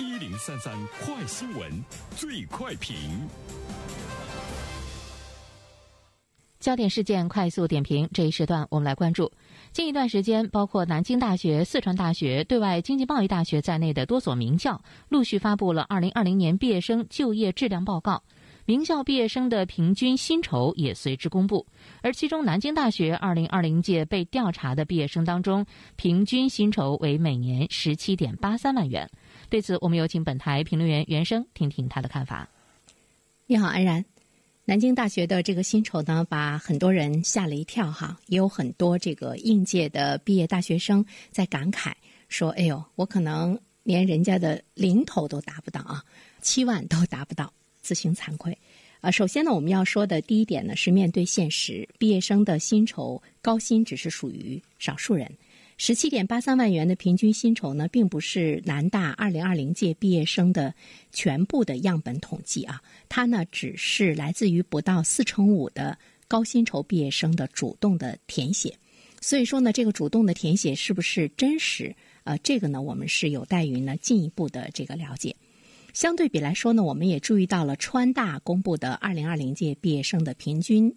一零三三快新闻，最快评。焦点事件快速点评，这一时段我们来关注。近一段时间，包括南京大学、四川大学、对外经济贸易大学在内的多所名校陆续发布了二零二零年毕业生就业质量报告。名校毕业生的平均薪酬也随之公布，而其中南京大学二零二零届被调查的毕业生当中，平均薪酬为每年十七点八三万元。对此，我们有请本台评论员袁生听听他的看法。你好，安然。南京大学的这个薪酬呢，把很多人吓了一跳哈，也有很多这个应届的毕业大学生在感慨说：“哎呦，我可能连人家的零头都达不到啊，七万都达不到。”自行惭愧，啊，首先呢，我们要说的第一点呢是面对现实，毕业生的薪酬高薪只是属于少数人，十七点八三万元的平均薪酬呢，并不是南大二零二零届毕业生的全部的样本统计啊，它呢只是来自于不到四成五的高薪酬毕业生的主动的填写，所以说呢，这个主动的填写是不是真实？呃，这个呢，我们是有待于呢进一步的这个了解。相对比来说呢，我们也注意到了川大公布的二零二零届毕业生的平均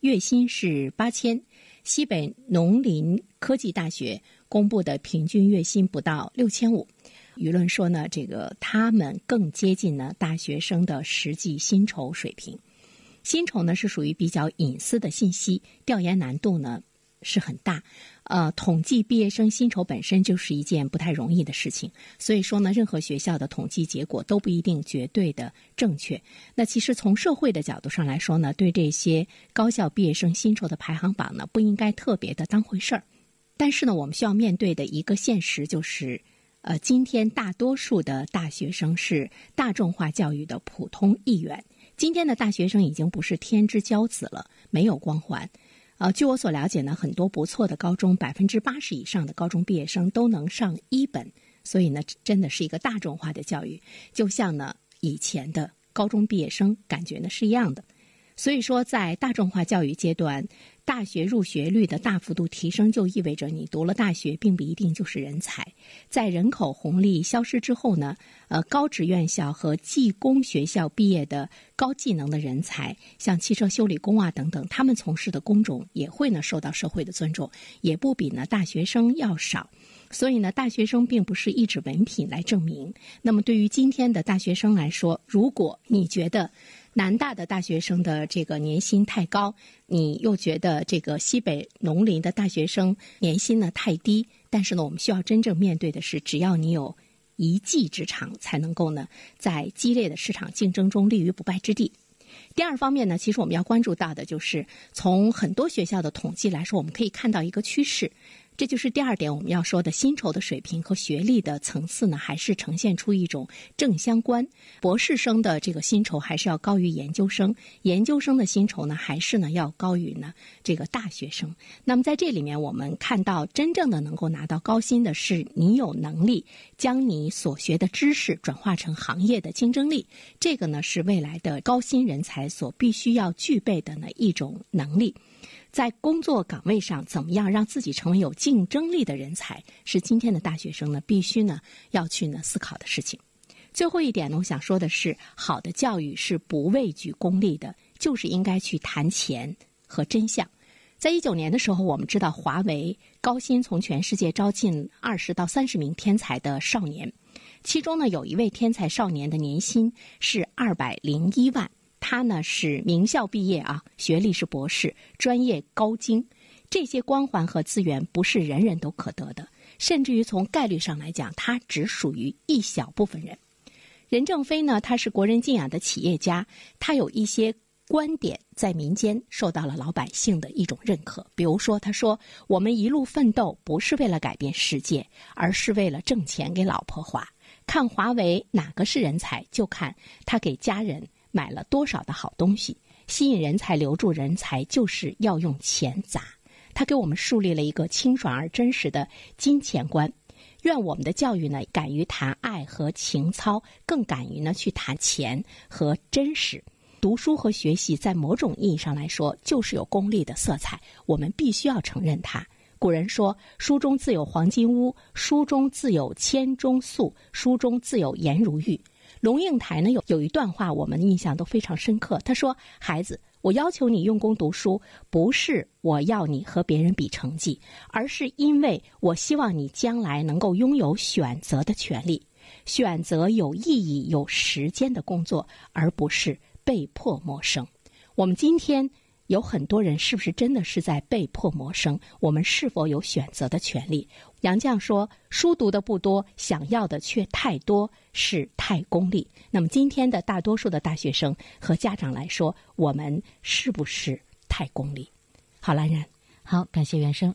月薪是八千，西北农林科技大学公布的平均月薪不到六千五。舆论说呢，这个他们更接近呢大学生的实际薪酬水平。薪酬呢是属于比较隐私的信息，调研难度呢是很大。呃，统计毕业生薪酬本身就是一件不太容易的事情，所以说呢，任何学校的统计结果都不一定绝对的正确。那其实从社会的角度上来说呢，对这些高校毕业生薪酬的排行榜呢，不应该特别的当回事儿。但是呢，我们需要面对的一个现实就是，呃，今天大多数的大学生是大众化教育的普通一员，今天的大学生已经不是天之骄子了，没有光环。呃，据我所了解呢，很多不错的高中，百分之八十以上的高中毕业生都能上一本，所以呢，真的是一个大众化的教育，就像呢以前的高中毕业生感觉呢是一样的。所以说，在大众化教育阶段，大学入学率的大幅度提升，就意味着你读了大学，并不一定就是人才。在人口红利消失之后呢，呃，高职院校和技工学校毕业的高技能的人才，像汽车修理工啊等等，他们从事的工种也会呢受到社会的尊重，也不比呢大学生要少。所以呢，大学生并不是一纸文凭来证明。那么，对于今天的大学生来说，如果你觉得，南大的大学生的这个年薪太高，你又觉得这个西北农林的大学生年薪呢太低。但是呢，我们需要真正面对的是，只要你有一技之长，才能够呢在激烈的市场竞争中立于不败之地。第二方面呢，其实我们要关注到的就是从很多学校的统计来说，我们可以看到一个趋势。这就是第二点我们要说的，薪酬的水平和学历的层次呢，还是呈现出一种正相关。博士生的这个薪酬还是要高于研究生，研究生的薪酬呢，还是呢要高于呢这个大学生。那么在这里面，我们看到真正的能够拿到高薪的是你有能力将你所学的知识转化成行业的竞争力，这个呢是未来的高薪人才所必须要具备的呢一种能力。在工作岗位上，怎么样让自己成为有竞争力的人才，是今天的大学生呢必须呢要去呢思考的事情。最后一点呢，我想说的是，好的教育是不畏惧功利的，就是应该去谈钱和真相。在一九年的时候，我们知道华为高薪从全世界招进二十到三十名天才的少年，其中呢有一位天才少年的年薪是二百零一万。他呢是名校毕业啊，学历是博士，专业高精，这些光环和资源不是人人都可得的，甚至于从概率上来讲，他只属于一小部分人。任正非呢，他是国人敬仰的企业家，他有一些观点在民间受到了老百姓的一种认可。比如说，他说：“我们一路奋斗不是为了改变世界，而是为了挣钱给老婆花。看华为哪个是人才，就看他给家人。”买了多少的好东西？吸引人才、留住人才，就是要用钱砸。他给我们树立了一个清爽而真实的金钱观。愿我们的教育呢，敢于谈爱和情操，更敢于呢去谈钱和真实。读书和学习，在某种意义上来说，就是有功利的色彩。我们必须要承认它。古人说：“书中自有黄金屋，书中自有千钟粟，书中自有颜如玉。”龙应台呢有有一段话，我们印象都非常深刻。他说：“孩子，我要求你用功读书，不是我要你和别人比成绩，而是因为我希望你将来能够拥有选择的权利，选择有意义、有时间的工作，而不是被迫谋生。”我们今天。有很多人是不是真的是在被迫谋生？我们是否有选择的权利？杨绛说：“书读的不多，想要的却太多，是太功利。”那么今天的大多数的大学生和家长来说，我们是不是太功利？好，兰然，好，感谢袁生。